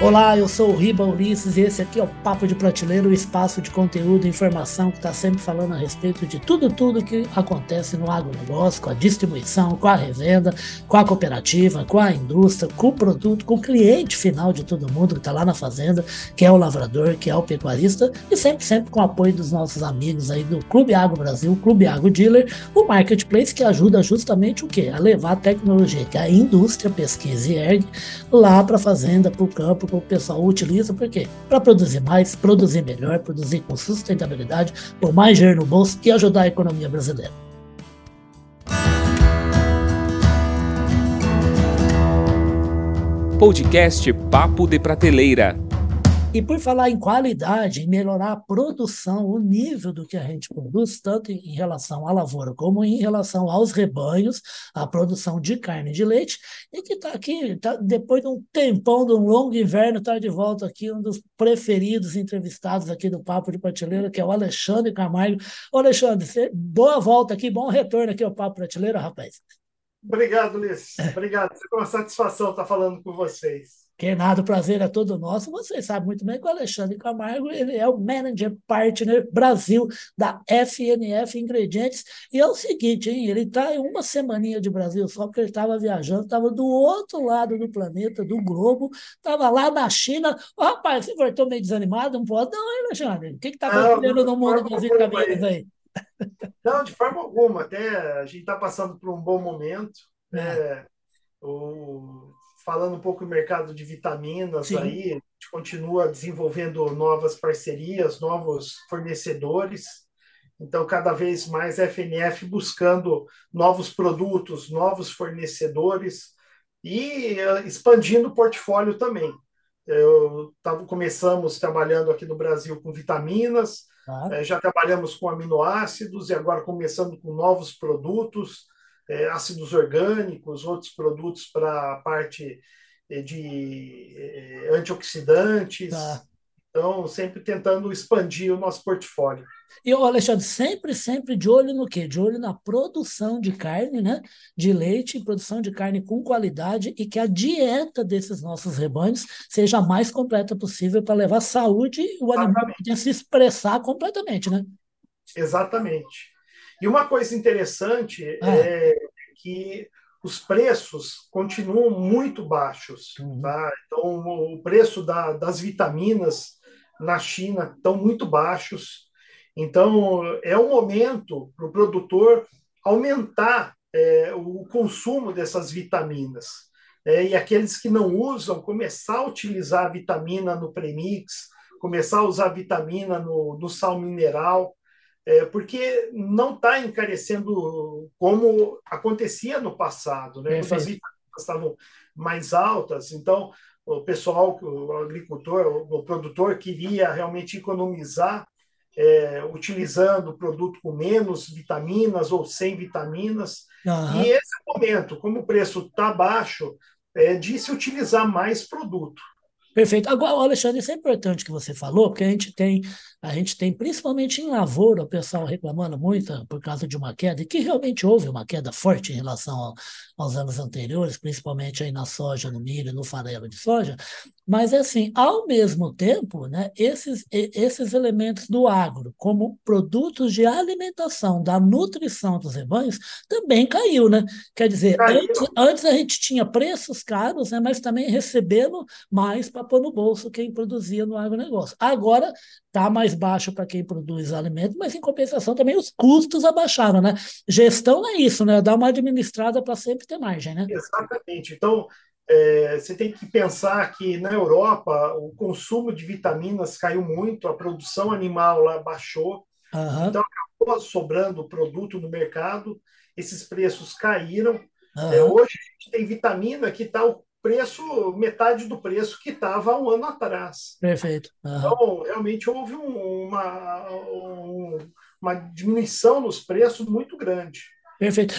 Olá, eu sou o Riba Ulisses e esse aqui é o Papo de Prateleira, o espaço de conteúdo e informação que está sempre falando a respeito de tudo, tudo que acontece no agronegócio, com a distribuição, com a revenda, com a cooperativa, com a indústria, com o produto, com o cliente final de todo mundo que está lá na fazenda, que é o lavrador, que é o pecuarista, e sempre, sempre com o apoio dos nossos amigos aí do Clube Agro Brasil, Clube Agro Dealer, o Marketplace que ajuda justamente o quê? A levar a tecnologia que a indústria pesquisa e ergue lá para a fazenda, para o campo, o pessoal utiliza, por quê? Para produzir mais, produzir melhor, produzir com sustentabilidade, pôr mais dinheiro no bolso e ajudar a economia brasileira. Podcast Papo de Prateleira. E por falar em qualidade, em melhorar a produção, o nível do que a gente produz, tanto em relação à lavoura como em relação aos rebanhos, a produção de carne e de leite, e que está aqui, tá, depois de um tempão, de um longo inverno, está de volta aqui um dos preferidos entrevistados aqui do Papo de Prateleira, que é o Alexandre Camargo. Ô Alexandre, boa volta aqui, bom retorno aqui ao Papo Prateleira, rapaz. Obrigado, Ulisses. Obrigado. Foi uma satisfação estar falando com vocês. Que nada, o prazer é todo nosso. Vocês sabem muito bem que o Alexandre Camargo ele é o Manager Partner Brasil da FNF Ingredientes. E é o seguinte, hein? ele está em uma semaninha de Brasil só porque ele estava viajando, estava do outro lado do planeta, do globo, estava lá na China. Oh, rapaz, você voltou meio desanimado? Não pode não, hein, Alexandre? O que está acontecendo no mundo das vitaminas aí? Não, de forma alguma. Até a gente está passando por um bom momento. É. É, o falando um pouco do mercado de vitaminas Sim. aí, a gente continua desenvolvendo novas parcerias, novos fornecedores. Então, cada vez mais a FNF buscando novos produtos, novos fornecedores e eh, expandindo o portfólio também. Eu tava, começamos trabalhando aqui no Brasil com vitaminas, ah. já trabalhamos com aminoácidos e agora começando com novos produtos é, ácidos orgânicos, outros produtos para a parte é, de é, antioxidantes. Tá. Então, sempre tentando expandir o nosso portfólio. E, Alexandre, sempre, sempre de olho no quê? De olho na produção de carne, né? De leite, produção de carne com qualidade e que a dieta desses nossos rebanhos seja a mais completa possível para levar saúde e o animal poder se expressar completamente, né? Exatamente. E uma coisa interessante ah. é que os preços continuam muito baixos. Uhum. Tá? Então, o preço da, das vitaminas na China estão muito baixos. Então, é o momento para o produtor aumentar é, o consumo dessas vitaminas. É, e aqueles que não usam, começar a utilizar a vitamina no premix, começar a usar vitamina no, no sal mineral, é, porque não está encarecendo como acontecia no passado, né? Quando as vitaminas estavam mais altas, então o pessoal, o agricultor, o produtor queria realmente economizar é, utilizando o produto com menos vitaminas ou sem vitaminas. Uhum. E esse é momento, como o preço está baixo, é de se utilizar mais produto. Perfeito. Agora, Alexandre, isso é importante que você falou, porque a gente tem a gente tem, principalmente em lavoura, o pessoal reclamando muito por causa de uma queda, e que realmente houve uma queda forte em relação aos anos anteriores, principalmente aí na soja, no milho, no farelo de soja. Mas, assim, ao mesmo tempo, né, esses, esses elementos do agro, como produtos de alimentação, da nutrição dos rebanhos, também caiu, né? Quer dizer, antes, antes, a gente tinha preços caros, né, mas também recebendo mais para pôr no bolso quem produzia no agronegócio. Agora está mais baixo para quem produz alimentos, mas em compensação também os custos abaixaram, né? Gestão é isso, né? Dar uma administrada para sempre ter margem, né? Exatamente. Então, é, você tem que pensar que na Europa o consumo de vitaminas caiu muito, a produção animal lá baixou, uhum. então acabou sobrando produto no mercado, esses preços caíram. Uhum. É, hoje a gente tem vitamina que está preço, metade do preço que estava há um ano atrás. Perfeito. Uhum. Então, realmente houve um, uma, um, uma diminuição nos preços muito grande. Perfeito.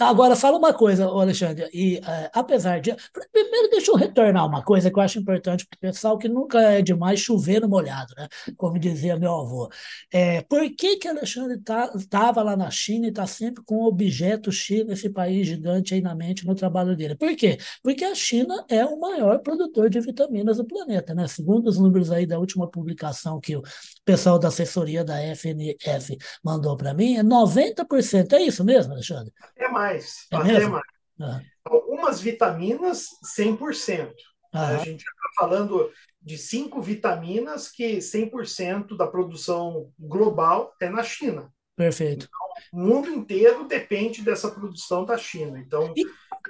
Agora, fala uma coisa, Alexandre, e é, apesar de. Primeiro, deixa eu retornar uma coisa que eu acho importante para o pessoal, que nunca é demais chover no molhado, né? Como dizia meu avô. É, por que, que Alexandre estava tá, lá na China e está sempre com o objeto China, esse país gigante aí na mente, no trabalho dele? Por quê? Porque a China é o maior produtor de vitaminas do planeta, né? Segundo os números aí da última publicação que o pessoal da assessoria da FNF mandou para mim, é 90%. É isso mesmo, Alexandre? Até mais. É até mesmo? mais. Ah. Algumas vitaminas, 100%. Ah. A gente está falando de cinco vitaminas que 100% da produção global é na China. Perfeito. Então, o mundo inteiro depende dessa produção da China. Então, e...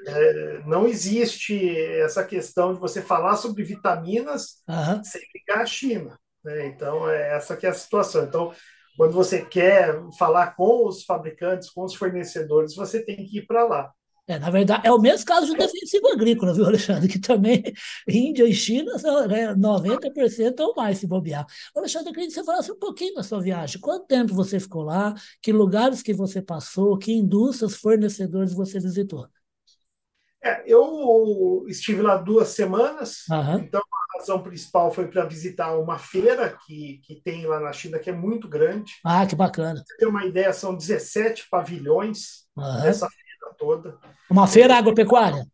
é, não existe essa questão de você falar sobre vitaminas sem ligar a China. Né? Então, é essa que é a situação. Então, quando você quer falar com os fabricantes, com os fornecedores, você tem que ir para lá. É, na verdade, é o mesmo caso do defensivo agrícola, viu, Alexandre? Que também Índia e China são né, 90% ou mais se bobear. Alexandre, eu queria que você falasse um pouquinho da sua viagem. Quanto tempo você ficou lá? Que lugares que você passou? Que indústrias, fornecedores você visitou? É, eu estive lá duas semanas, uhum. então a razão principal foi para visitar uma feira que, que tem lá na China, que é muito grande. Ah, que bacana. Pra você ter uma ideia, são 17 pavilhões uhum. nessa feira toda. Uma feira agropecuária?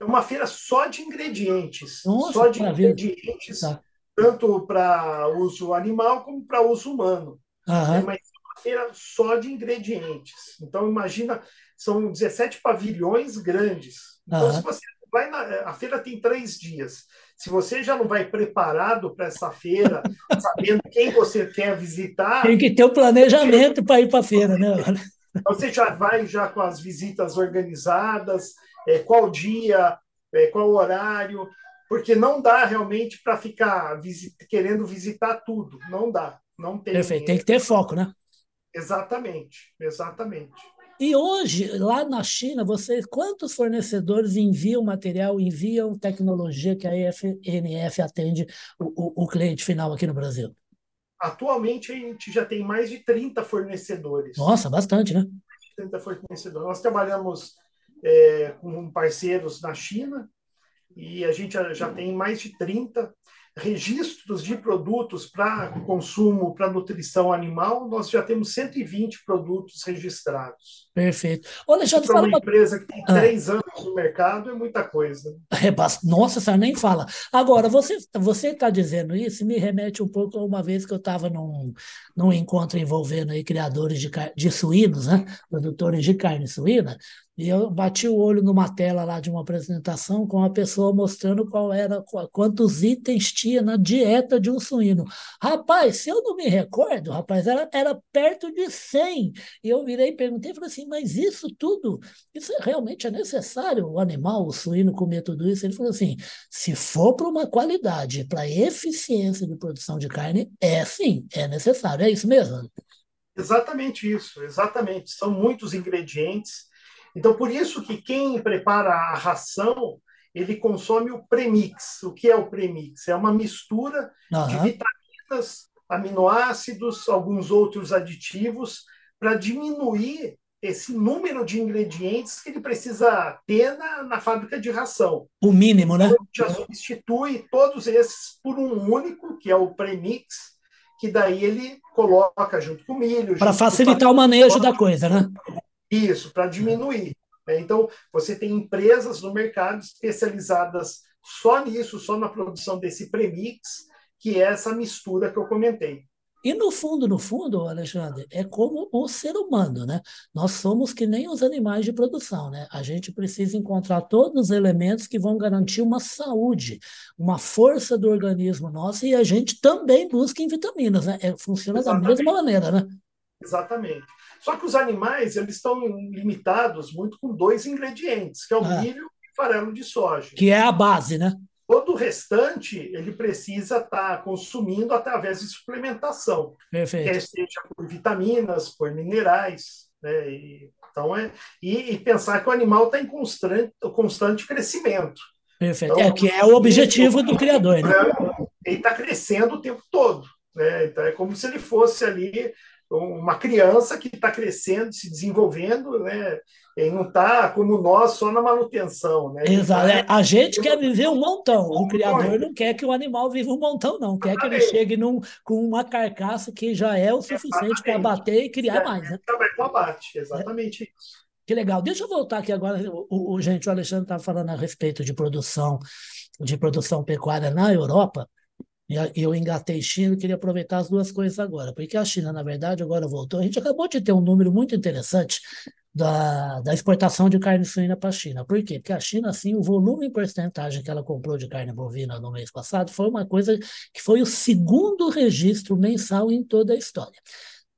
É uma feira só de ingredientes. Nossa, só de ingredientes, tá. tanto para uso animal como para uso humano. Uhum. É uma feira só de ingredientes. Então, imagina, são 17 pavilhões grandes então, uhum. se você vai na, a feira tem três dias. Se você já não vai preparado para essa feira, sabendo quem você quer visitar, tem que ter o um planejamento para ir para a feira, né? Então, você já vai já com as visitas organizadas, é, qual dia, é, qual horário, porque não dá realmente para ficar querendo visitar tudo, não dá, não tem. Perfeito, tem que ter foco, né? Exatamente, exatamente. E hoje, lá na China, você, quantos fornecedores enviam material, enviam tecnologia que a EFNF atende o, o, o cliente final aqui no Brasil? Atualmente, a gente já tem mais de 30 fornecedores. Nossa, bastante, né? 30 fornecedores. Nós trabalhamos é, com parceiros na China e a gente já, já tem mais de 30 registros de produtos para consumo, para nutrição animal, nós já temos 120 produtos registrados. Perfeito. Olha, já para uma, uma empresa que tem ah. três anos no mercado é muita coisa. É, nossa, você nem fala. Agora, você você está dizendo isso me remete um pouco a uma vez que eu estava num, num encontro envolvendo aí criadores de, de suínos, né? produtores de carne suína, e eu bati o olho numa tela lá de uma apresentação com uma pessoa mostrando qual era, quantos itens tinha na dieta de um suíno. Rapaz, se eu não me recordo, rapaz, era, era perto de 100. E eu virei e perguntei, falei assim, mas isso tudo, isso realmente é necessário o animal, o suíno comer tudo isso? Ele falou assim, se for para uma qualidade, para eficiência de produção de carne, é sim, é necessário. É isso mesmo? Exatamente isso, exatamente. São muitos ingredientes então, por isso que quem prepara a ração, ele consome o premix. O que é o premix? É uma mistura uhum. de vitaminas, aminoácidos, alguns outros aditivos, para diminuir esse número de ingredientes que ele precisa ter na, na fábrica de ração. O mínimo, né? Então, já substitui todos esses por um único, que é o premix, que daí ele coloca junto com o milho. Para facilitar o manejo da coisa, né? Isso, para diminuir. Né? Então, você tem empresas no mercado especializadas só nisso, só na produção desse premix, que é essa mistura que eu comentei. E no fundo, no fundo, Alexandre, é como o ser humano, né? Nós somos que nem os animais de produção, né? A gente precisa encontrar todos os elementos que vão garantir uma saúde, uma força do organismo nosso, e a gente também busca em vitaminas, né? É, funciona Exatamente. da mesma maneira, né? Exatamente. Só que os animais eles estão limitados muito com dois ingredientes, que é o ah. milho e o farelo de soja. Que é a base, né? Todo o restante ele precisa estar tá consumindo através de suplementação, Perfeito. quer seja por vitaminas, por minerais, né? E, então é e, e, pensar que o animal está em constante, constante crescimento. Perfeito. Então, é que é o objetivo do criador, né? Ele está crescendo o tempo todo, né? Então é como se ele fosse ali uma criança que está crescendo, se desenvolvendo, né? E não está como nós só na manutenção, né? Exato. Tá... A gente quer viver um montão. O criador não quer que o animal viva um montão, não. Quer que ele chegue num, com uma carcaça que já é o suficiente para bater e criar é, mais. Né? Também com abate, exatamente é. isso. Que legal. Deixa eu voltar aqui agora. O, o gente, o Alexandre estava falando a respeito de produção, de produção pecuária na Europa. E eu engatei China, queria aproveitar as duas coisas agora, porque a China, na verdade, agora voltou. A gente acabou de ter um número muito interessante da, da exportação de carne suína para a China. Por quê? Porque a China, assim, o volume em porcentagem que ela comprou de carne bovina no mês passado foi uma coisa que foi o segundo registro mensal em toda a história.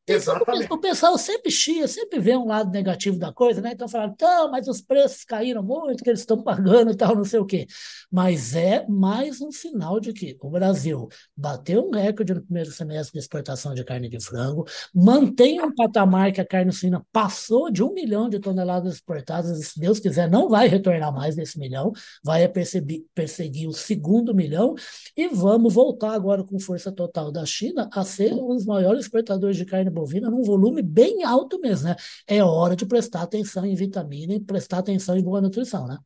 Exatamente. O pessoal sempre chia, sempre vê um lado negativo da coisa, né? Então falaram, então, mas os preços caíram muito, que eles estão pagando e tal, não sei o quê. Mas é mais um sinal de que o Brasil bateu um recorde no primeiro semestre de exportação de carne de frango, mantém um patamar que a carne suína passou de um milhão de toneladas exportadas, e se Deus quiser, não vai retornar mais desse milhão, vai perceber, perseguir o segundo milhão, e vamos voltar agora com força total da China a ser um dos maiores exportadores de carne bovina num volume bem alto mesmo, né? É hora de prestar atenção em vitamina e prestar atenção em boa nutrição, né?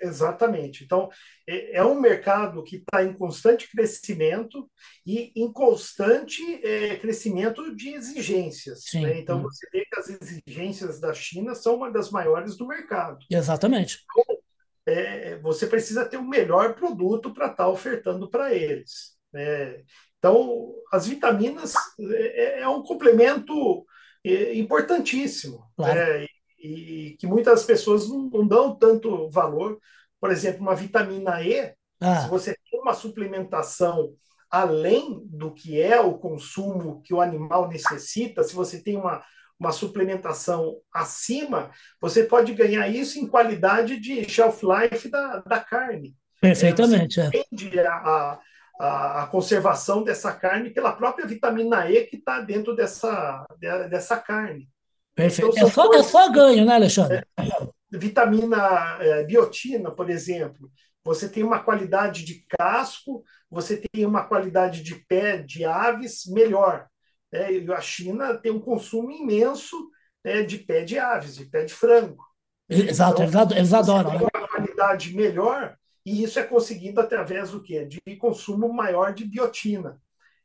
Exatamente. Então, é, é um mercado que está em constante crescimento e em constante é, crescimento de exigências. Né? Então, você vê que as exigências da China são uma das maiores do mercado. Exatamente. Então, é, você precisa ter o melhor produto para estar tá ofertando para eles. Né? Então, as vitaminas é, é um complemento é, importantíssimo claro. né? e, e, que muitas pessoas não, não, dão tanto valor. Por exemplo, uma vitamina E, ah. se você tem uma suplementação além do que é o consumo que o animal necessita, se você tem uma, uma suplementação acima, você pode ganhar isso em qualidade de shelf life da, da carne. Perfeitamente. É, você é. a, a, a, conservação dessa carne pela própria vitamina E que está dentro dessa, dessa carne. Perfeito. Então, é, só, coisas, é só ganho, né, Alexandre? É, vitamina é, biotina, por exemplo. Você tem uma qualidade de casco, você tem uma qualidade de pé de aves melhor. É, e a China tem um consumo imenso né, de pé de aves, de pé de frango. Exato, então, eles adoram. Você tem né? uma qualidade melhor, e isso é conseguido através do quê? De consumo maior de biotina.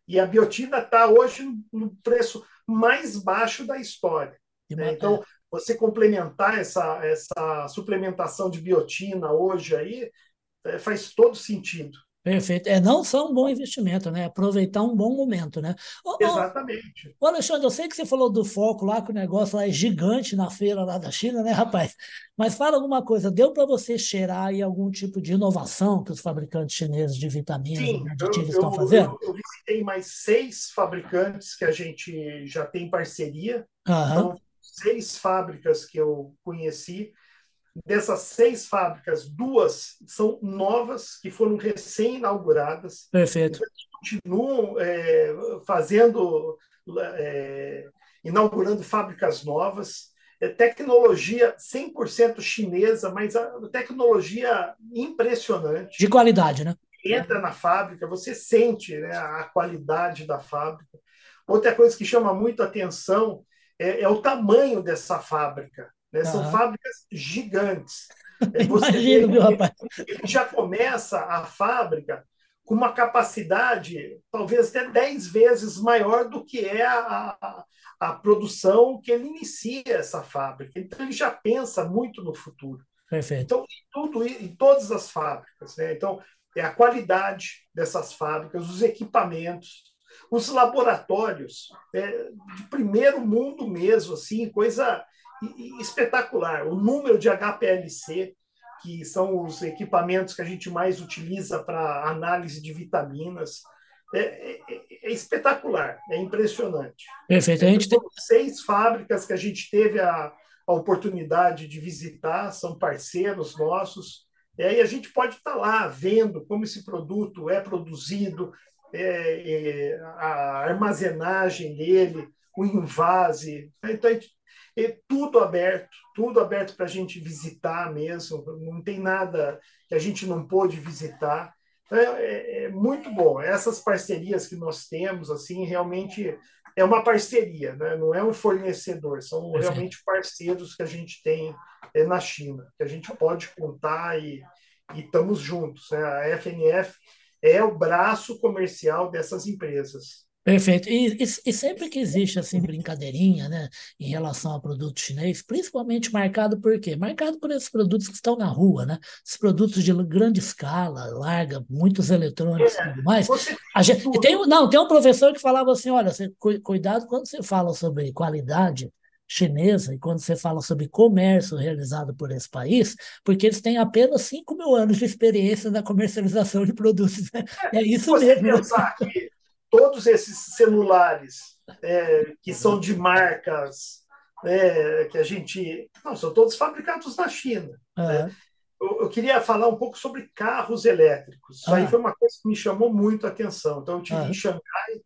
E a biotina está hoje no preço mais baixo da história. Né? Então, você complementar essa, essa suplementação de biotina hoje aí é, faz todo sentido. Perfeito. É não só um bom investimento, né? Aproveitar um bom momento, né? Ô, Exatamente. Ô, Alexandre, eu sei que você falou do foco lá, que o negócio lá é gigante na feira lá da China, né, rapaz? Mas fala alguma coisa, deu para você cheirar aí algum tipo de inovação que os fabricantes chineses de vitaminas Sim, aditivos eu, estão fazendo? Eu, eu, visitei mais seis fabricantes que a gente já tem parceria. Aham. Então, seis fábricas que eu conheci Dessas seis fábricas, duas são novas, que foram recém-inauguradas. Perfeito. continuam é, fazendo, é, inaugurando fábricas novas. É tecnologia 100% chinesa, mas a tecnologia impressionante. De qualidade, né? Entra na fábrica, você sente né, a qualidade da fábrica. Outra coisa que chama muito atenção é, é o tamanho dessa fábrica. Né? São fábricas gigantes. É, você Imagino, vê, rapaz. Ele já começa a fábrica com uma capacidade talvez até 10 vezes maior do que é a, a, a, produção que ele inicia essa fábrica. Então, ele já pensa muito no futuro. Perfeito. Então, em, tudo, em todas as fábricas. Né? Então, é a qualidade dessas fábricas, os equipamentos, os laboratórios é, de primeiro mundo mesmo, assim, coisa espetacular. O número de HPLC, que são os equipamentos que a gente mais utiliza para análise de vitaminas, é, é, é, espetacular, é impressionante. Perfeito. A gente tem seis fábricas que a gente teve a, a oportunidade de visitar, são parceiros nossos. E aí a gente pode estar lá vendo como esse produto é produzido, é, é, a armazenagem dele, o invase. Então, gente e tudo aberto, tudo aberto para a gente visitar mesmo, não tem nada que a gente não pôde visitar. Então, é, é, é, muito bom. Essas parcerias que nós temos, assim, realmente é uma parceria, né? não é um fornecedor, são realmente parceiros que a gente tem é, na China, que a gente pode contar e, e estamos juntos. Né? A FNF é o braço comercial dessas empresas. Perfeito. E, e, e, sempre que existe assim brincadeirinha, né, em relação ao produto chinês, principalmente marcado por quê? Marcado por esses produtos que estão na rua, né? Esses produtos de grande escala, larga, muitos eletrônicos é, e tudo mais. A gente, tem, não, tem um professor que falava assim, olha, você, cuidado quando você fala sobre qualidade chinesa e quando você fala sobre comércio realizado por esse país, porque eles têm apenas 5 mil anos de experiência na comercialização de produtos. Né? É, é isso mesmo. Pensar que todos esses celulares é, que são de marcas é, que a gente. Não, são todos fabricados na China. Uhum. Né? Eu, eu, queria falar um pouco sobre carros elétricos. Isso uhum. aí foi uma coisa que me chamou muito a atenção. Então, eu tive uhum. em Xangai.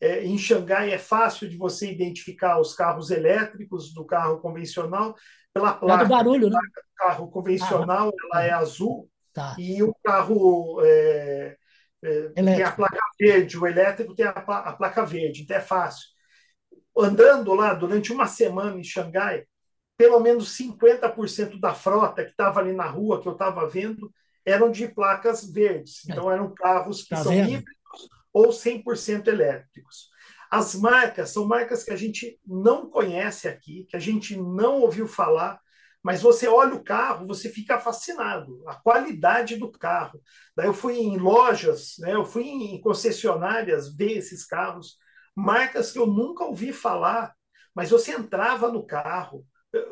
É, em Xangai é fácil de você identificar os carros elétricos do carro convencional pela placa. do barulho, né? O carro convencional ela é azul tá. e o carro é, é, tem a placa verde, o elétrico tem a, a, placa verde, então é fácil. Andando lá durante uma semana em Xangai, pelo menos 50% da frota que estava ali na rua, que eu estava vendo, eram de placas verdes. Então, eram carros que tá são vendo? híbridos ou 100% elétricos. As marcas são marcas que a gente não conhece aqui, que a gente não ouviu falar, mas você olha o carro, você fica fascinado, a qualidade do carro. Daí eu fui em lojas, né, eu fui em concessionárias ver esses carros, marcas que eu nunca ouvi falar, mas você entrava no carro,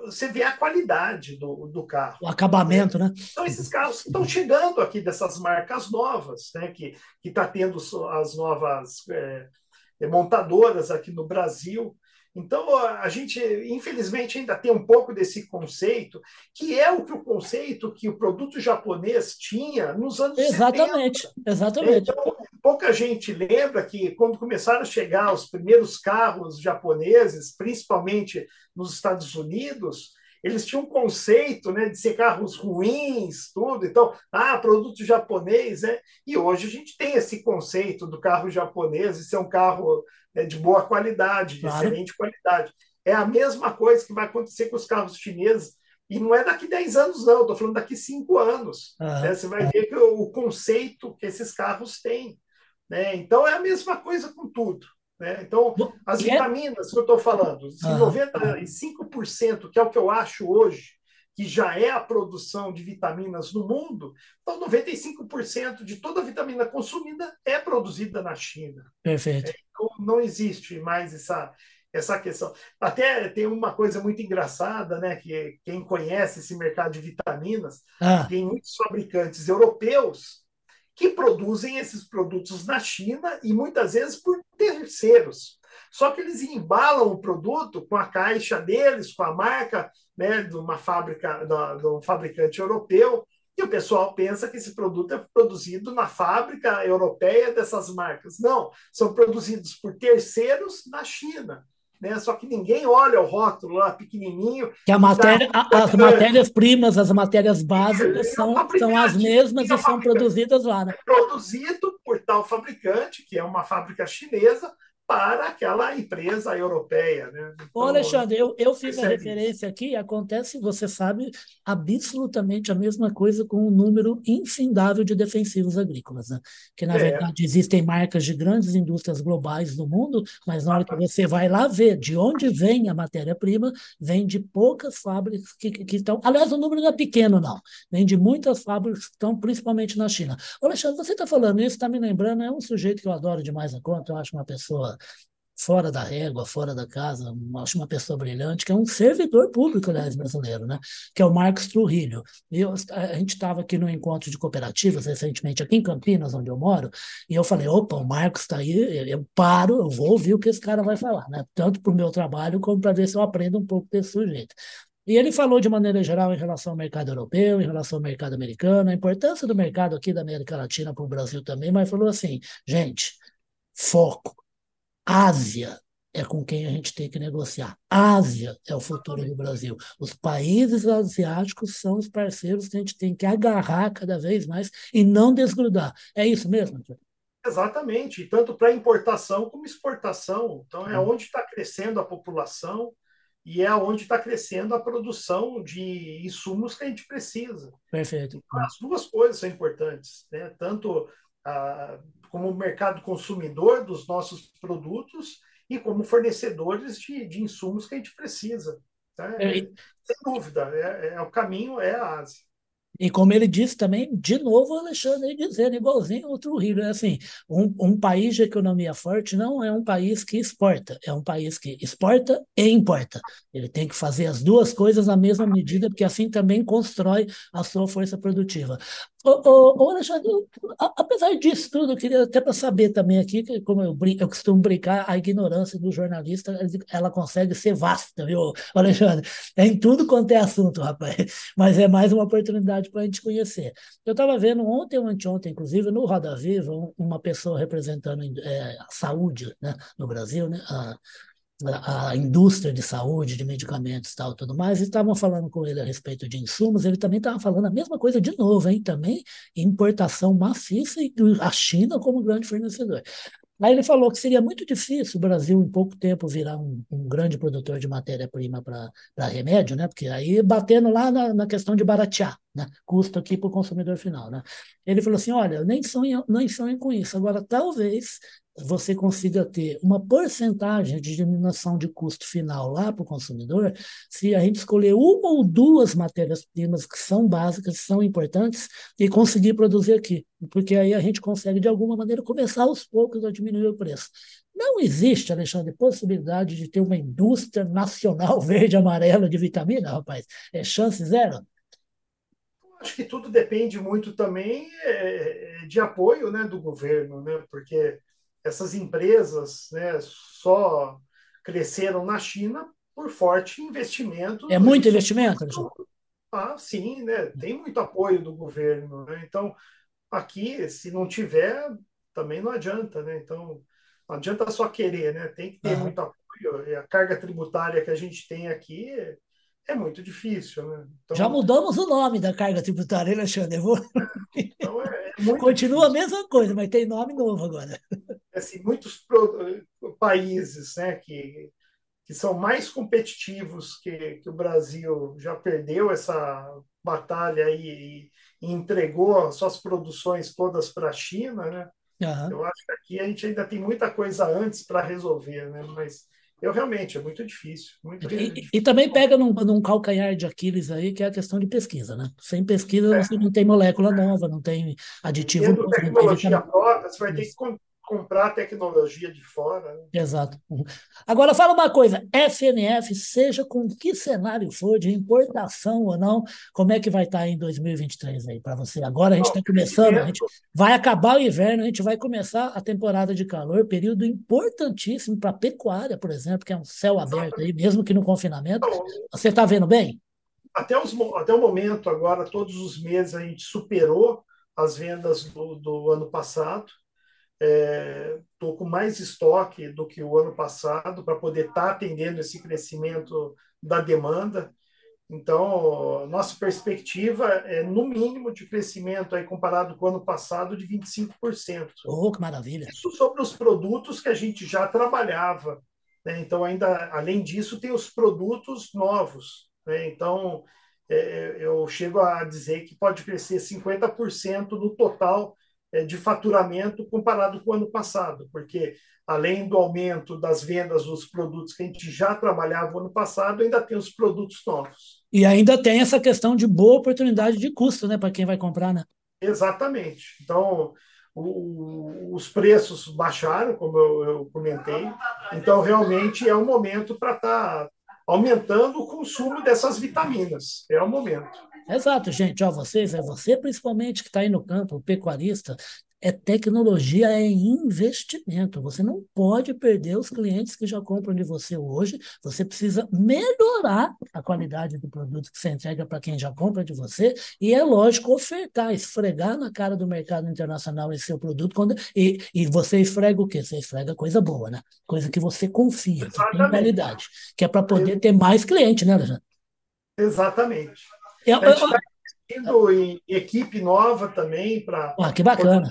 você vê a qualidade do, do carro. O acabamento, né? Então, esses carros estão chegando aqui dessas marcas novas, né? que está tendo as novas é, montadoras aqui no Brasil. Então, a gente, infelizmente, ainda tem um pouco desse conceito, que é o que o conceito que o produto japonês tinha nos anos exatamente, 70. Exatamente. Então, pouca gente lembra que, quando começaram a chegar os primeiros carros japoneses, principalmente nos Estados Unidos, eles tinham um conceito né, de ser carros ruins, tudo. Então, ah, produto japonês, né? E hoje a gente tem esse conceito do carro japonês de ser um carro é de boa qualidade, de claro. excelente qualidade. É a mesma coisa que vai acontecer com os carros chineses. E não é daqui 10 anos, não, estou falando daqui 5 anos. Uhum. Né? Você vai ver que o, o, conceito que esses carros têm. Né? Então é a mesma coisa com tudo. Né? Então, as é vitaminas que eu estou falando, uhum. 95%, que é o que eu acho hoje, que já é a produção de vitaminas no mundo, então 95% de toda a vitamina consumida é produzida na China. Perfeito. É, então não existe mais essa, essa questão. Até tem uma coisa muito engraçada, né? Que quem conhece esse mercado de vitaminas, ah. tem muitos fabricantes europeus que produzem esses produtos na China e muitas vezes por terceiros. Só que eles embalam o produto com a caixa deles, com a marca né, de uma fábrica, de um fabricante europeu, e o pessoal pensa que esse produto é produzido na fábrica europeia dessas marcas. Não, são produzidos por terceiros na China. Né? Só que ninguém olha o rótulo lá pequenininho. Que a matéria, tá... as matérias-primas, as matérias básicas são, são as mesmas e são produzidas lá. Né? É produzido por tal fabricante, que é uma fábrica chinesa, para aquela empresa europeia. Né? Então, Ô, Alexandre, eu, eu fiz a referência aqui, acontece, você sabe, absolutamente a mesma coisa com um número infindável de defensivos agrícolas, né? que na é. verdade existem marcas de grandes indústrias globais no mundo, mas na hora que você vai lá ver de onde vem a matéria-prima, vem de poucas fábricas que, que estão, aliás, o número não é pequeno não, vem de muitas fábricas que estão principalmente na China. Ô, Alexandre, você está falando isso, está me lembrando, é um sujeito que eu adoro demais a conta, eu acho uma pessoa fora da régua, fora da casa, acho uma pessoa brilhante, que é um servidor público, aliás, brasileiro, né? que é o Marcos Trujillo. Eu, a gente estava aqui no encontro de cooperativas, recentemente, aqui em Campinas, onde eu moro, e eu falei, opa, o Marcos está aí, eu paro, eu vou ouvir o que esse cara vai falar, né? tanto para o meu trabalho, como para ver se eu aprendo um pouco desse sujeito. E ele falou de maneira geral em relação ao mercado europeu, em relação ao mercado americano, a importância do mercado aqui da América Latina para o Brasil também, mas falou assim, gente, foco, Ásia é com quem a gente tem que negociar. Ásia é o futuro do Brasil. Os países asiáticos são os parceiros que a gente tem que agarrar cada vez mais e não desgrudar. É isso mesmo? Exatamente, tanto para importação como exportação. Então, é onde está crescendo a população e é onde está crescendo a produção de insumos que a gente precisa. Perfeito. Então, as duas coisas são importantes, né? tanto ah, como mercado consumidor dos nossos produtos e como fornecedores de, de insumos que a gente precisa. Né? É, sem dúvida, é, é, o caminho é a Ásia. E como ele disse também, de novo, o Alexandre dizendo, igualzinho o Trujillo, é assim, um, um país de economia forte não é um país que exporta, é um país que exporta e importa. Ele tem que fazer as duas coisas na mesma medida, porque assim também constrói a sua força produtiva. Ô, Alexandre, apesar disso tudo, eu queria até para saber também aqui, que como eu, eu costumo brincar, a ignorância do jornalista, ela consegue ser vasta, viu, Alexandre? É em tudo quanto é assunto, rapaz. Mas é mais uma oportunidade para a gente conhecer. Eu estava vendo ontem ou anteontem, inclusive, no Roda Viva, uma pessoa representando é, a saúde né, no Brasil, né, a, a indústria de saúde, de medicamentos tal, tudo mais, e estavam falando com ele a respeito de insumos, ele também estava falando a mesma coisa de novo, hein, também importação maciça e a China como grande fornecedor. Aí ele falou que seria muito difícil o Brasil, em pouco tempo, virar um, um grande produtor de matéria-prima para remédio, né? Porque aí batendo lá na, na questão de baratear, né? Custo aqui para o consumidor final, né? Ele falou assim: olha, nem sonho, nem sonho com isso. Agora, talvez você consiga ter uma porcentagem de diminuição de custo final lá para o consumidor, se a gente escolher uma ou duas matérias-primas que são básicas, são importantes, e conseguir produzir aqui. Porque aí a gente consegue, de alguma maneira, começar aos poucos a diminuir o preço. Não existe, Alexandre, possibilidade de ter uma indústria nacional verde-amarela de vitamina, rapaz. É chance zero? Acho que tudo depende muito também é, de apoio né, do governo, né? porque essas empresas né, só cresceram na China por forte investimento. É muito investimento, Ah, sim, né? Tem muito apoio do governo. Né? Então, aqui, se não tiver, também não adianta, né? Então, não adianta só querer, né? Tem que ter uhum. muito apoio. E a carga tributária que a gente tem aqui é muito difícil, né? Então, Já mudamos o nome da carga tributária, hein, Alexandre? Vou... Então é, é Continua difícil. a mesma coisa, mas tem nome novo agora. Assim, muitos países né, que, que são mais competitivos que, que o Brasil já perdeu essa batalha e, e entregou suas produções todas para a China, né? Uhum. Eu acho que aqui a gente ainda tem muita coisa antes para resolver, né? Mas eu realmente, é muito difícil. Muito e, difícil. e, também pega num, num, calcanhar de Aquiles aí, que é a questão de pesquisa, né? Sem pesquisa é. você não tem molécula nova, não tem aditivo. Tendo tecnologia própria, você vai ter que comprar tecnologia de fora. Né? Exato. Agora, fala uma coisa: FNF, seja com que cenário for, de importação ou não, como é que vai estar em 2023 aí para você? Agora a gente está começando, a gente vai acabar o inverno, a gente vai começar a temporada de calor, período importantíssimo para a pecuária, por exemplo, que é um céu aberto aí, mesmo que no confinamento. Então, você está vendo bem? Até, os, até o momento, agora, todos os meses, a gente superou as vendas do, do ano passado estou é, com mais estoque do que o ano passado para poder estar tá atendendo esse crescimento da demanda. Então, nossa perspectiva é, no mínimo, de crescimento aí comparado com o ano passado, de 25%. Oh, que maravilha! Isso sobre os produtos que a gente já trabalhava. Né? Então, ainda além disso, tem os produtos novos. Né? Então, é, eu chego a dizer que pode crescer 50% no total é, de faturamento comparado com o ano passado, porque além do aumento das vendas dos produtos que a gente já trabalhava no ano passado, ainda tem os produtos novos. E ainda tem essa questão de boa oportunidade de custo, né, para quem vai comprar, né? Exatamente. Então, o, os preços baixaram, como eu, eu, comentei. Então, realmente é o momento para estar tá aumentando o consumo dessas vitaminas. É o momento. Exato, gente. Ó, vocês, é você principalmente que está aí no campo, o pecuarista, é tecnologia, é investimento. Você não pode perder os clientes que já compram de você hoje. Você precisa melhorar a qualidade do produto que você entrega para quem já compra de você. E é lógico, ofertar, esfregar na cara do mercado internacional esse seu produto. Quando, e, e você esfrega o quê? Você esfrega coisa boa, né? Coisa que você confia, que tem qualidade. Que é para poder ter mais cliente, né, Alexandre? Exatamente. Eu, eu, investindo em equipe nova também para. Ah, que bacana.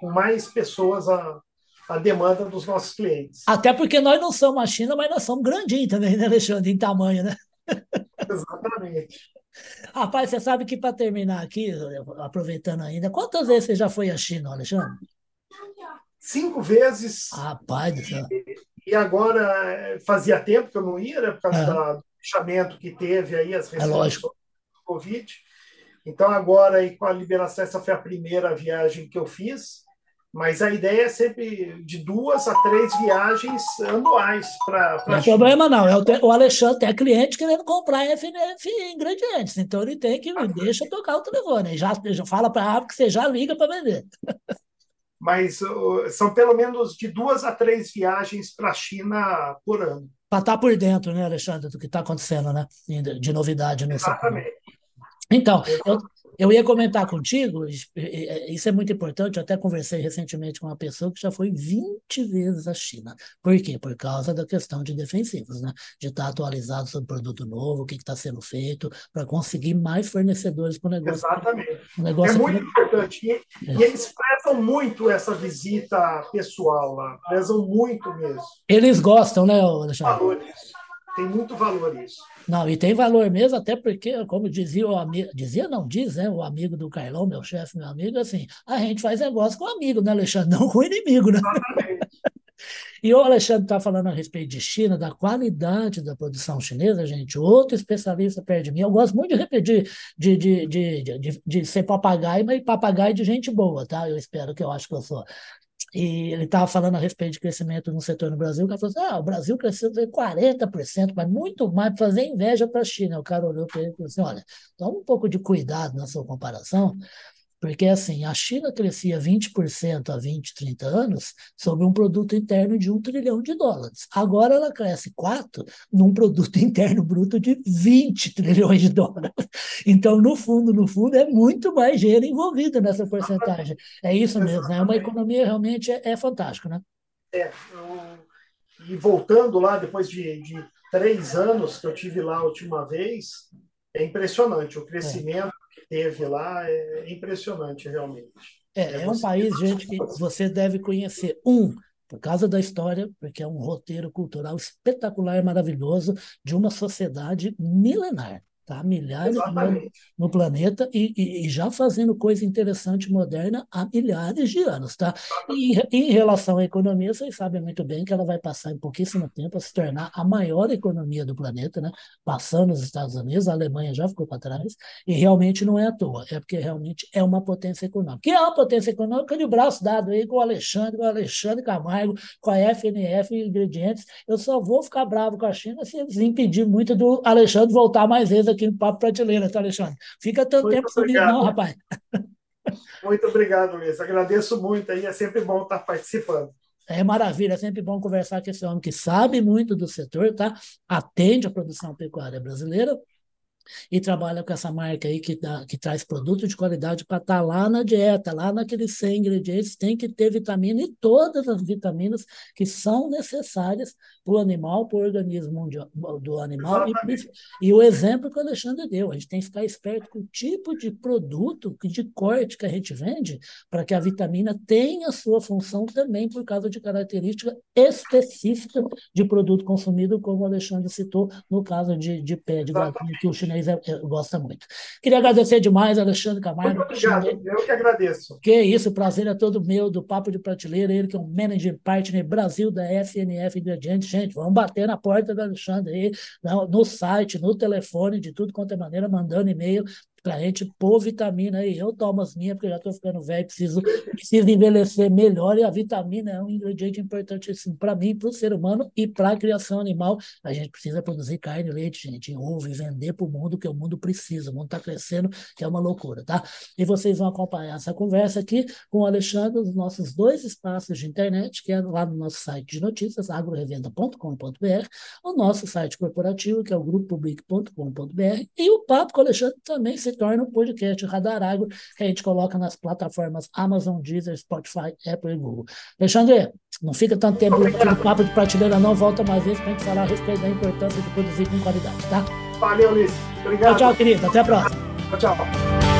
Com mais pessoas a, a demanda dos nossos clientes. Até porque nós não somos a China, mas nós somos grandinhos também, né, Alexandre, em tamanho, né? Exatamente. Rapaz, você sabe que para terminar aqui, aproveitando ainda, quantas vezes você já foi à China, Alexandre? Cinco vezes. Rapaz do céu. E, agora fazia tempo que eu não ia, né, por causa é. do fechamento que teve aí, as é restrições é do Covid. Então, agora, aí, com a liberação, essa foi a primeira viagem que eu fiz. Mas a ideia é sempre de duas a três viagens anuais para. Não é problema, não. É o, o Alexandre tem cliente querendo comprar FNF ingredientes, então ele tem que ah, deixa tocar o telefone. Já, já fala para a que você já liga para vender. Mas uh, são pelo menos de duas a três viagens para a China por ano. Para estar tá por dentro, né, Alexandre, do que está acontecendo, né? De novidade no Exatamente. Setor. Então, eu, eu ia comentar contigo, isso é muito importante, eu até conversei recentemente com uma pessoa que já foi 20 vezes à China. Por quê? Por causa da questão de defensivos, né? De estar atualizado sobre produto novo, o que está sendo feito, para conseguir mais fornecedores para o negócio. Exatamente. O negócio é muito aqui... importante. E, é. e, eles prezam muito essa visita pessoal lá, prezam muito mesmo. Eles gostam, né, Alexandre? Valores. Tem muito valor isso. Não, e tem valor mesmo, até porque, como dizia o amigo, dizia não, diz, né, o amigo do Carlão, meu chefe, meu amigo, assim, a gente faz negócio com amigo, né, Alexandre? Não com inimigo, né? E o Alexandre está falando a respeito de China, da qualidade da produção chinesa, gente. Outro especialista perto de mim. Eu gosto muito de repetir, de, de, de, de, de ser papagaio, mas papagaio de gente boa, tá? Eu espero que eu acho que eu sou. E ele estava falando a respeito de crescimento no setor no Brasil, o cara falou assim, ah, o Brasil cresceu 40%, mas muito mais fazer inveja para a China. O cara olhou para ele e falou assim, olha, toma um pouco de cuidado na sua comparação, porque, assim, a China crescia 20% há 20, 30 anos sobre um produto interno de um trilhão de dólares. Agora ela cresce 4 num produto interno bruto de 20 trilhões de dólares. Então, no fundo, no fundo, é muito mais dinheiro envolvido nessa porcentagem. É isso mesmo, né? Uma economia realmente é, é fantástica, né? É. E voltando lá, depois de, de três anos que eu tive lá a última vez, é impressionante o crescimento. É teve lá é impressionante, realmente. É, é, é um país, gente, que você deve conhecer. Um, por causa da história, porque é um roteiro cultural espetacular e maravilhoso de uma sociedade milenar tá? milhares de anos no planeta e, e, e, já fazendo coisa interessante moderna há milhares de anos. Tá? E em relação à economia, vocês sabem muito bem que ela vai passar em pouquíssimo tempo a se tornar a maior economia do planeta, né? passando os Estados Unidos, a Alemanha já ficou para trás, e realmente não é à toa, é porque realmente é uma potência econômica. Que é uma potência econômica de braço dado aí com o Alexandre, com o Alexandre Camargo, com a FNF Ingredientes. Eu só vou ficar bravo com a China se eles impedirem muito do Alexandre voltar mais vezes aqui no Papo Prateleira, tá, Alexandre? Fica tanto muito tempo comigo, não, rapaz. Muito obrigado, Luiz. Agradeço muito aí, é sempre bom estar participando. É maravilha, é sempre bom conversar com esse homem que sabe muito do setor, tá? Atende a produção pecuária brasileira e trabalha com essa marca aí que, dá, que traz produto de qualidade para estar tá lá na dieta, lá naqueles 100 ingredientes, tem que ter vitamina e todas as vitaminas que são necessárias para o animal, para o organismo do animal. E, e, o exemplo que o Alexandre deu, a gente tem que ficar esperto com o tipo de produto, de corte que a gente vende, para que a vitamina tenha sua função também por causa de característica específica de produto consumido, como o Alexandre citou, no caso de, de pé de galinha, que o chinês é, é, gosta muito. Queria agradecer demais, Alexandre Camargo. Muito obrigado, eu que agradeço. Que isso, prazer é todo meu, do Papo de Prateleira, ele que é um Manager Partner Brasil da FNF Ingredientes, gente, vamos bater na porta do Alexandre aí, no site, no telefone, de tudo quanto é maneira, mandando e-mail, para a gente pôr vitamina aí. Eu tomo as minhas, porque já estou ficando velho, preciso, preciso envelhecer melhor, e a vitamina é um ingrediente importantíssimo para mim, para o ser humano e para a criação animal. A gente precisa produzir carne, leite, gente, ovo e vender para o mundo, que o mundo precisa. O mundo está crescendo, que é uma loucura, tá? E vocês vão acompanhar essa conversa aqui com o Alexandre, os nossos dois espaços de internet, que é lá no nosso site de notícias, agrorevenda.com.br, o nosso site corporativo, que é o grupopublic.com.br, e o papo com o Alexandre também se torna um podcast Radar Agro, que a gente coloca nas plataformas Amazon, Deezer, Spotify, Apple e Google. Alexandre, não fica tanto tempo no papo de prateleira, não. Volta mais vezes para a gente falar a respeito da importância de produzir com qualidade, tá? Valeu, Luiz. Obrigado. Tchau, tchau, querido. Até a próxima. Tchau, tchau.